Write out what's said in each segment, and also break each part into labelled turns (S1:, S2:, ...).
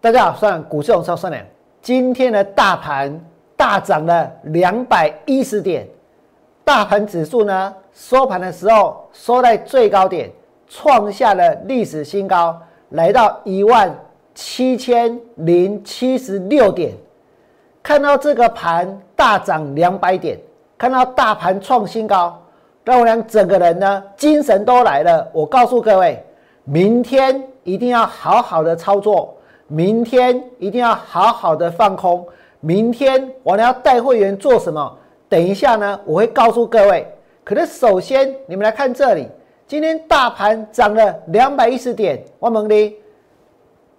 S1: 大家好，算股市红烧算良。今天的大盘大涨了两百一十点，大盘指数呢收盘的时候收在最高点，创下了历史新高，来到一万七千零七十六点。看到这个盘大涨两百点，看到大盘创新高，让我俩整个人呢精神都来了。我告诉各位，明天一定要好好的操作。明天一定要好好的放空。明天我要带会员做什么？等一下呢，我会告诉各位。可是首先，你们来看这里，今天大盘涨了两百一十点。我蒙的，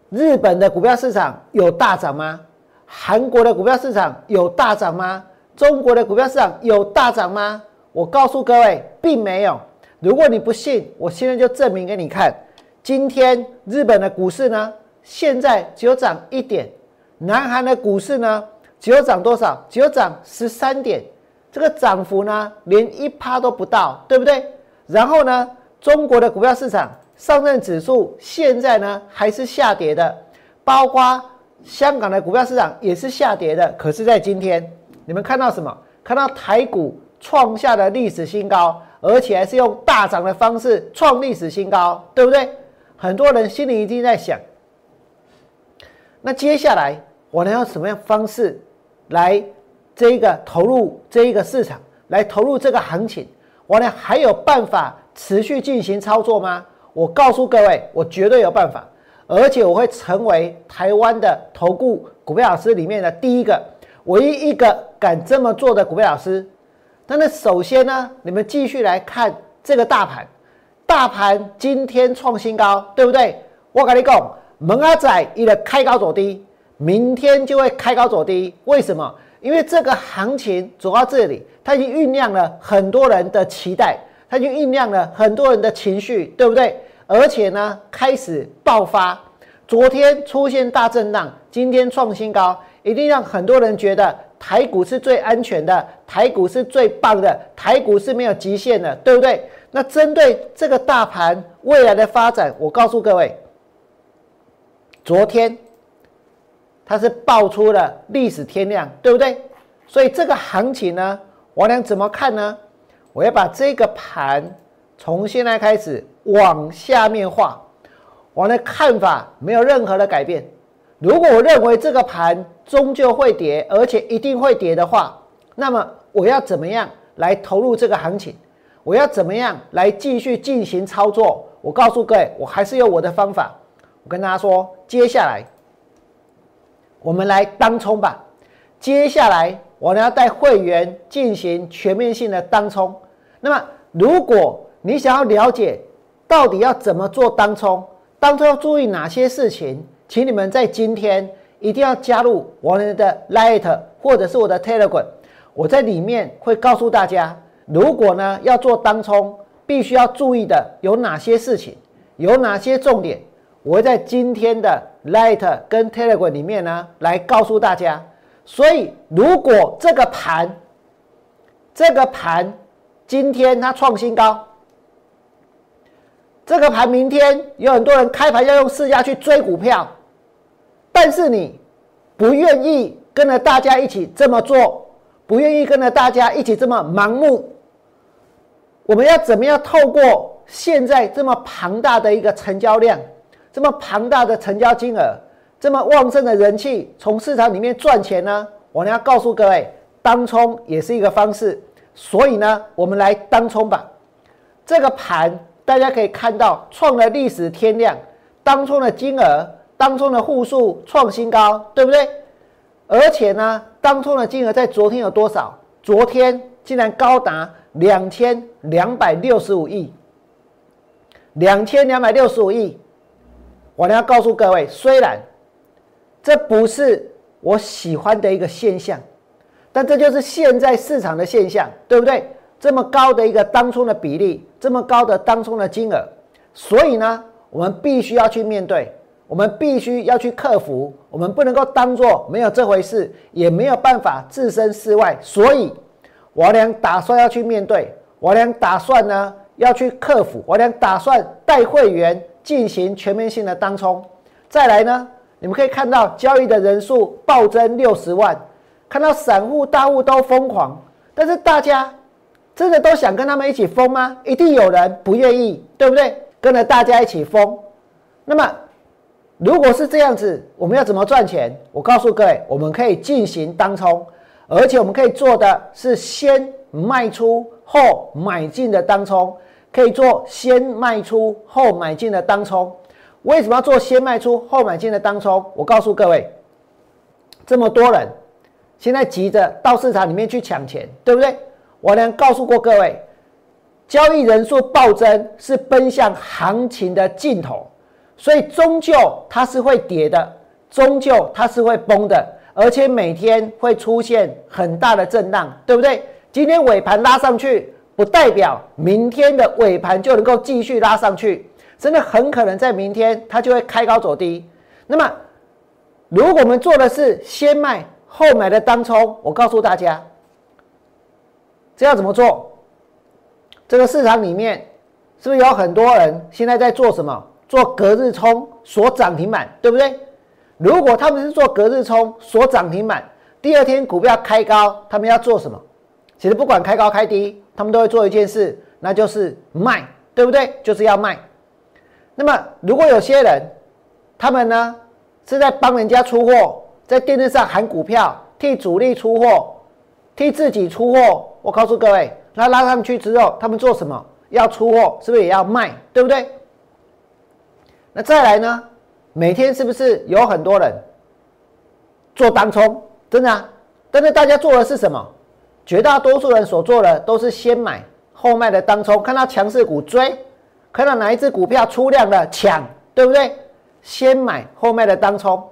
S1: 日本的股票市场有大涨吗？韩国的股票市场有大涨吗？中国的股票市场有大涨吗？我告诉各位，并没有。如果你不信，我现在就证明给你看。今天日本的股市呢？现在只有涨一点，南韩的股市呢，只有涨多少？只有涨十三点，这个涨幅呢，连一趴都不到，对不对？然后呢，中国的股票市场上证指数现在呢还是下跌的，包括香港的股票市场也是下跌的。可是，在今天，你们看到什么？看到台股创下了历史新高，而且还是用大涨的方式创历史新高，对不对？很多人心里一定在想。那接下来我能用什么样方式来这一个投入这一个市场，来投入这个行情？我呢还有办法持续进行操作吗？我告诉各位，我绝对有办法，而且我会成为台湾的投顾股票老师里面的第一个、唯一一个敢这么做的股票老师。那那首先呢，你们继续来看这个大盘，大盘今天创新高，对不对？我跟你讲。蒙阿仔一个开高走低，明天就会开高走低。为什么？因为这个行情走到这里，它已经酝酿了很多人的期待，它已经酝酿了很多人的情绪，对不对？而且呢，开始爆发。昨天出现大震荡，今天创新高，一定让很多人觉得台股是最安全的，台股是最棒的，台股是没有极限的，对不对？那针对这个大盘未来的发展，我告诉各位。昨天，它是爆出了历史天量，对不对？所以这个行情呢，我俩怎么看呢？我要把这个盘从现在开始往下面画，我的看法没有任何的改变。如果我认为这个盘终究会跌，而且一定会跌的话，那么我要怎么样来投入这个行情？我要怎么样来继续进行操作？我告诉各位，我还是有我的方法。我跟大家说，接下来我们来当冲吧。接下来我呢要带会员进行全面性的当冲。那么，如果你想要了解到底要怎么做当冲，当中要注意哪些事情，请你们在今天一定要加入我们的 Light 或者是我的 Telegram。我在里面会告诉大家，如果呢要做当冲，必须要注意的有哪些事情，有哪些重点。我会在今天的 Light 跟 Telegram 里面呢，来告诉大家。所以，如果这个盘，这个盘今天它创新高，这个盘明天有很多人开盘要用市价去追股票，但是你不愿意跟着大家一起这么做，不愿意跟着大家一起这么盲目，我们要怎么样透过现在这么庞大的一个成交量？这么庞大的成交金额，这么旺盛的人气，从市场里面赚钱呢？我呢要告诉各位，当冲也是一个方式。所以呢，我们来当冲吧。这个盘大家可以看到，创了历史天量，当冲的金额、当冲的户数创新高，对不对？而且呢，当冲的金额在昨天有多少？昨天竟然高达两千两百六十五亿，两千两百六十五亿。我呢要告诉各位，虽然这不是我喜欢的一个现象，但这就是现在市场的现象，对不对？这么高的一个当冲的比例，这么高的当冲的金额，所以呢，我们必须要去面对，我们必须要去克服，我们不能够当做没有这回事，也没有办法置身事外。所以，我俩打算要去面对，我俩打算呢要去克服，我俩打算带会员。进行全面性的当冲，再来呢，你们可以看到交易的人数暴增六十万，看到散户大户都疯狂，但是大家真的都想跟他们一起疯吗？一定有人不愿意，对不对？跟着大家一起疯。那么如果是这样子，我们要怎么赚钱？我告诉各位，我们可以进行当冲，而且我们可以做的是先卖出后买进的当冲，可以做先卖出后买进的当冲。为什么要做先卖出后买进的当冲？我告诉各位，这么多人现在急着到市场里面去抢钱，对不对？我呢告诉过各位，交易人数暴增是奔向行情的尽头，所以终究它是会跌的，终究它是会崩的，而且每天会出现很大的震荡，对不对？今天尾盘拉上去，不代表明天的尾盘就能够继续拉上去。真的很可能在明天它就会开高走低。那么，如果我们做的是先卖后买的当冲，我告诉大家，这要怎么做？这个市场里面是不是有很多人现在在做什么？做隔日冲锁涨停板，对不对？如果他们是做隔日冲锁涨停板，第二天股票开高，他们要做什么？其实不管开高开低，他们都会做一件事，那就是卖，对不对？就是要卖。那么，如果有些人，他们呢是在帮人家出货，在电视上喊股票，替主力出货，替自己出货。我告诉各位，那拉上去之后，他们做什么？要出货，是不是也要卖？对不对？那再来呢？每天是不是有很多人做当冲？真的啊？但是大家做的是什么？绝大多数人所做的都是先买后卖的当冲，看到强势股追。看到哪一只股票出量了抢，对不对？先买后卖的当冲，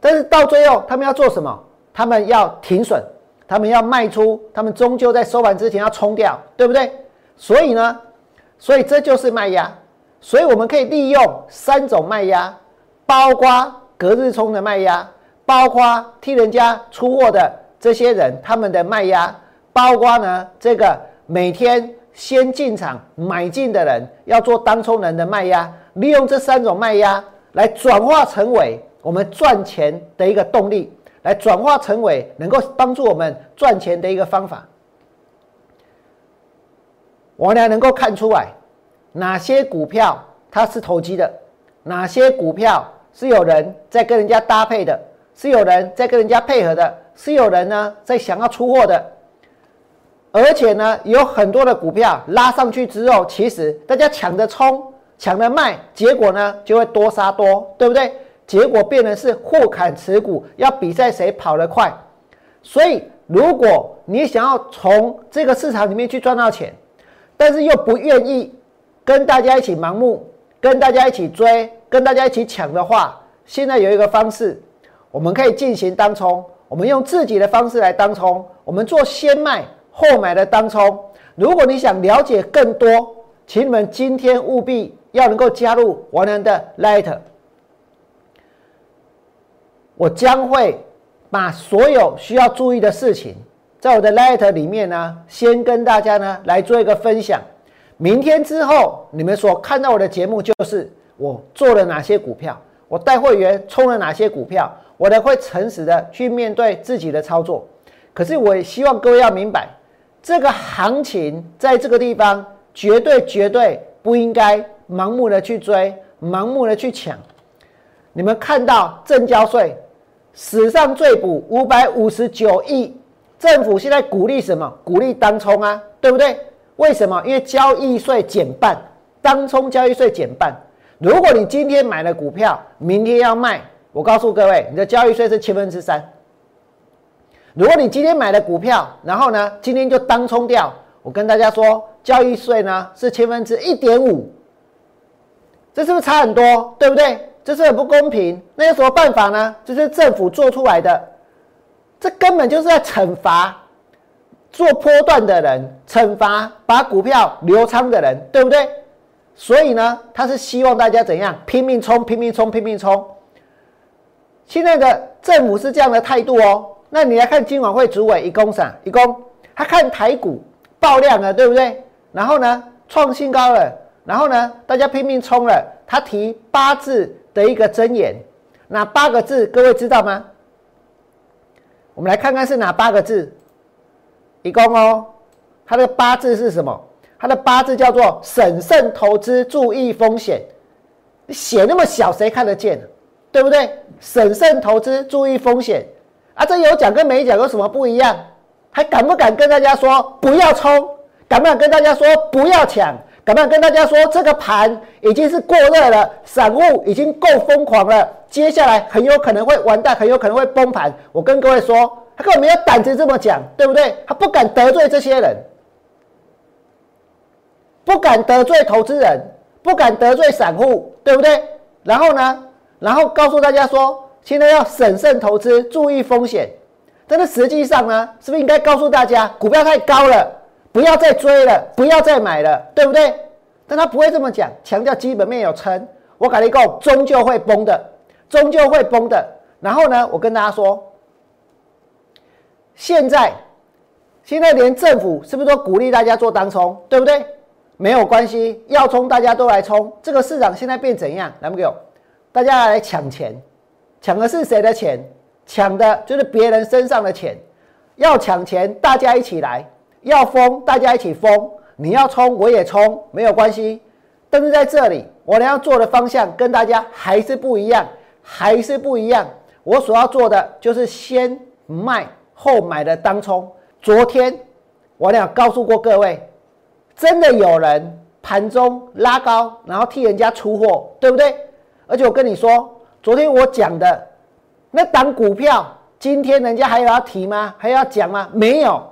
S1: 但是到最后他们要做什么？他们要停损，他们要卖出，他们终究在收盘之前要冲掉，对不对？所以呢，所以这就是卖压。所以我们可以利用三种卖压，包括隔日冲的卖压，包括替人家出货的这些人他们的卖压，包括呢这个每天。先进场买进的人要做当冲人的卖压，利用这三种卖压来转化成为我们赚钱的一个动力，来转化成为能够帮助我们赚钱的一个方法。我俩能够看出来哪些股票它是投机的，哪些股票是有人在跟人家搭配的，是有人在跟人家配合的，是有人呢在想要出货的。而且呢，有很多的股票拉上去之后，其实大家抢着冲、抢着卖，结果呢就会多杀多，对不对？结果变成是互砍持股，要比赛谁跑得快。所以，如果你想要从这个市场里面去赚到钱，但是又不愿意跟大家一起盲目、跟大家一起追、跟大家一起抢的话，现在有一个方式，我们可以进行当冲，我们用自己的方式来当冲，我们做先卖。后买的当冲，如果你想了解更多，请你们今天务必要能够加入王良的 Light。我将会把所有需要注意的事情，在我的 Light 里面呢，先跟大家呢来做一个分享。明天之后，你们所看到我的节目，就是我做了哪些股票，我带会员冲了哪些股票，我呢会诚实的去面对自己的操作。可是，我也希望各位要明白。这个行情在这个地方绝对绝对不应该盲目的去追，盲目的去抢。你们看到正交税史上最补五百五十九亿，政府现在鼓励什么？鼓励当冲啊，对不对？为什么？因为交易税减半，当冲交易税减半。如果你今天买了股票，明天要卖，我告诉各位，你的交易税是千分之三。如果你今天买了股票，然后呢，今天就当冲掉，我跟大家说，交易税呢是千分之一点五，这是不是差很多？对不对？这是很不公平。那有什么办法呢？这是政府做出来的，这根本就是在惩罚做波段的人，惩罚把股票流仓的人，对不对？所以呢，他是希望大家怎样拼命冲，拼命冲，拼命冲。现在的政府是这样的态度哦。那你来看金管会主委一公啥？一公他看台股爆量了，对不对？然后呢，创新高了，然后呢，大家拼命冲了。他提八字的一个真言，哪八个字？各位知道吗？我们来看看是哪八个字。一共哦，他的八字是什么？他的八字叫做审慎投资，注意风险。你写那么小，谁看得见？对不对？审慎投资，注意风险。啊，这有讲跟没讲有什么不一样？还敢不敢跟大家说不要冲？敢不敢跟大家说不要抢？敢不敢跟大家说这个盘已经是过热了，散户已经够疯狂了，接下来很有可能会完蛋，很有可能会崩盘。我跟各位说。他根本没有胆子这么讲，对不对？他不敢得罪这些人，不敢得罪投资人，不敢得罪散户，对不对？然后呢？然后告诉大家说，现在要审慎投资，注意风险。但是实际上呢，是不是应该告诉大家，股票太高了，不要再追了，不要再买了，对不对？但他不会这么讲，强调基本面有撑。我跟你讲，终究会崩的，终究会崩的。然后呢，我跟大家说。现在，现在连政府是不是都鼓励大家做当冲，对不对？没有关系，要冲大家都来冲。这个市场现在变怎样？来不给我，大家来抢钱，抢的是谁的钱？抢的就是别人身上的钱。要抢钱，大家一起来；要疯，大家一起疯。你要冲，我也冲，没有关系。但是在这里，我要做的方向跟大家还是不一样，还是不一样。我所要做的就是先卖。后买的当冲，昨天我俩告诉过各位，真的有人盘中拉高，然后替人家出货，对不对？而且我跟你说，昨天我讲的那档股票，今天人家还有要提吗？还要讲吗？没有。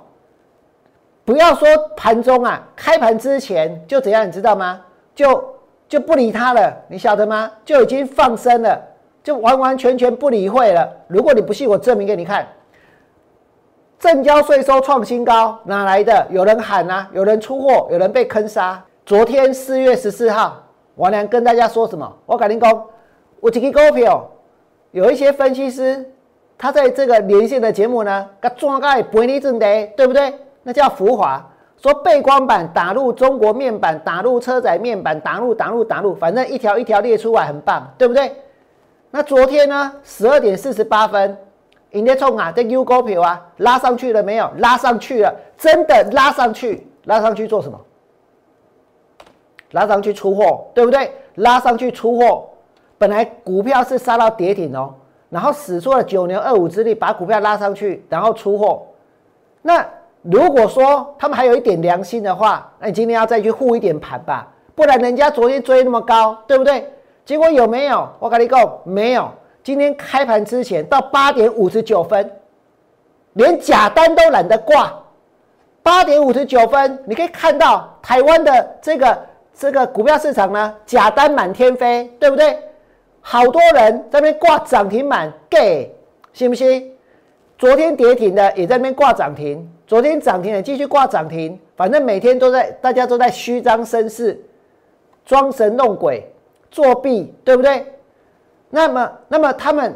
S1: 不要说盘中啊，开盘之前就怎样，你知道吗？就就不理他了，你晓得吗？就已经放生了，就完完全全不理会了。如果你不信，我证明给你看。正交税收创新高，哪来的？有人喊啊，有人出货，有人被坑杀。昨天四月十四号，王良跟大家说什么？我赶紧讲，我这个股票有一些分析师，他在这个连线的节目呢，他抓个赔你挣的，对不对？那叫浮华，说背光板打入中国面板，打入车载面板，打入打入打入，反正一条一条列出来，很棒，对不对？那昨天呢，十二点四十八分。迎接冲啊，这 U 股票啊，拉上去了没有？拉上去了，真的拉上去，拉上去做什么？拉上去出货，对不对？拉上去出货，本来股票是杀到跌停哦，然后使出了九牛二虎之力把股票拉上去，然后出货。那如果说他们还有一点良心的话，那你今天要再去护一点盘吧，不然人家昨天追那么高，对不对？结果有没有？我跟你讲，没有。今天开盘之前到八点五十九分，连假单都懒得挂。八点五十九分，你可以看到台湾的这个这个股票市场呢，假单满天飞，对不对？好多人在那边挂涨停板，给信不信？昨天跌停的也在那边挂涨停，昨天涨停的继续挂涨停，反正每天都在，大家都在虚张声势，装神弄鬼，作弊，对不对？那么，那么他们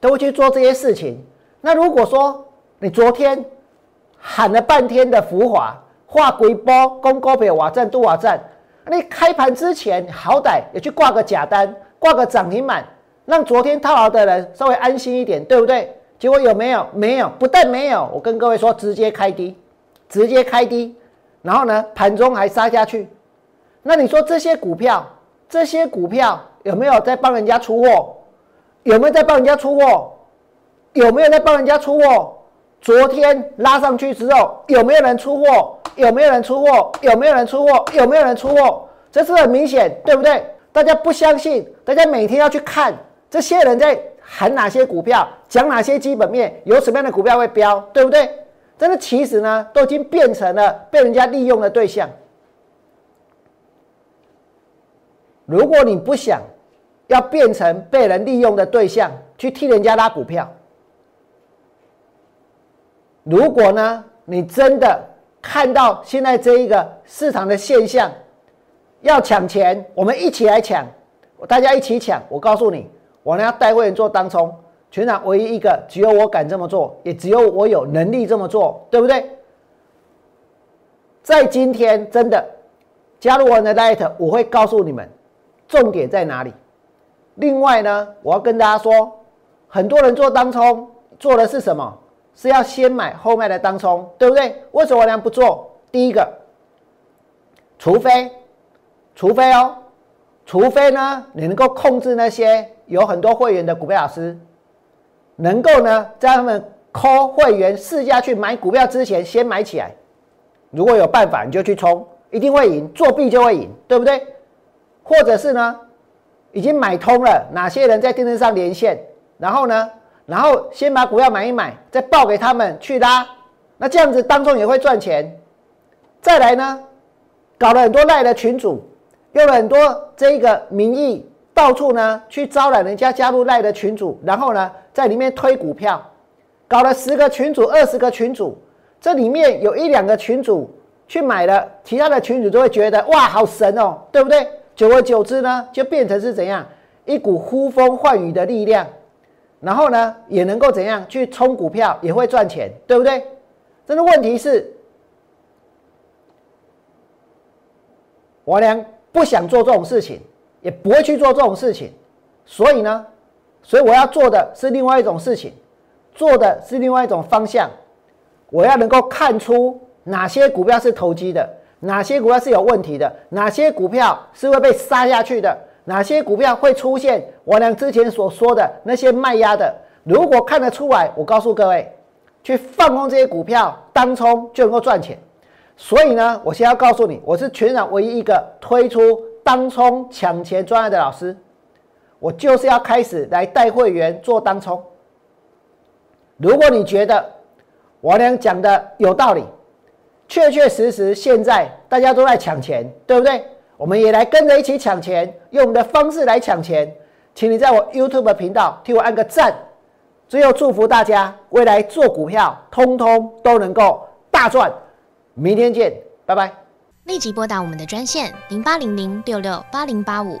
S1: 都会去做这些事情。那如果说你昨天喊了半天的浮华、画鬼波、公高票瓦站、杜瓦站，你开盘之前好歹也去挂个假单、挂个涨停板，让昨天套牢的人稍微安心一点，对不对？结果有没有？没有，不但没有，我跟各位说，直接开低，直接开低，然后呢，盘中还杀下去。那你说这些股票，这些股票？有没有在帮人家出货？有没有在帮人家出货？有没有在帮人家出货？昨天拉上去之后，有没有人出货？有没有人出货？有没有人出货？有没有人出货？这是很明显，对不对？大家不相信，大家每天要去看这些人在喊哪些股票，讲哪些基本面，有什么样的股票会飙，对不对？但是，其实呢，都已经变成了被人家利用的对象。如果你不想，要变成被人利用的对象，去替人家拉股票。如果呢，你真的看到现在这一个市场的现象，要抢钱，我们一起来抢，大家一起抢。我告诉你，我呢要带会员做当冲，全场唯一一个，只有我敢这么做，也只有我有能力这么做，对不对？在今天，真的加入我的 Light，我会告诉你们重点在哪里。另外呢，我要跟大家说，很多人做当冲做的是什么？是要先买后卖的当冲，对不对？为什么我俩不做？第一个，除非，除非哦，除非呢，你能够控制那些有很多会员的股票老师，能够呢，在他们 call 会员试驾去买股票之前先买起来。如果有办法，你就去冲，一定会赢，作弊就会赢，对不对？或者是呢，已经买通了，哪些人在电视上连线，然后呢，然后先把股票买一买，再报给他们去拉，那这样子当中也会赚钱。再来呢，搞了很多赖的群主，用了很多这个名义，到处呢去招揽人家加入赖的群主，然后呢在里面推股票，搞了十个群主、二十个群主。这里面有一两个群主去买了，其他的群主都会觉得哇，好神哦，对不对？久而久之呢，就变成是怎样一股呼风唤雨的力量，然后呢，也能够怎样去冲股票，也会赚钱，对不对？真的问题是，我俩不想做这种事情，也不会去做这种事情，所以呢，所以我要做的是另外一种事情，做的是另外一种方向。我要能够看出哪些股票是投机的，哪些股票是有问题的，哪些股票是会被杀下去的，哪些股票会出现我俩之前所说的那些卖压的。如果看得出来，我告诉各位，去放空这些股票，当冲就能够赚钱。所以呢，我先要告诉你，我是全场唯一一个推出当冲抢钱专业的老师，我就是要开始来带会员做当冲。如果你觉得，我俩讲的有道理，确确实实，现在大家都在抢钱，对不对？我们也来跟着一起抢钱，用我们的方式来抢钱。请你在我 YouTube 频道替我按个赞。最后祝福大家未来做股票，通通都能够大赚。明天见，拜拜。立即拨打我们的专线零八零零六六八零八五。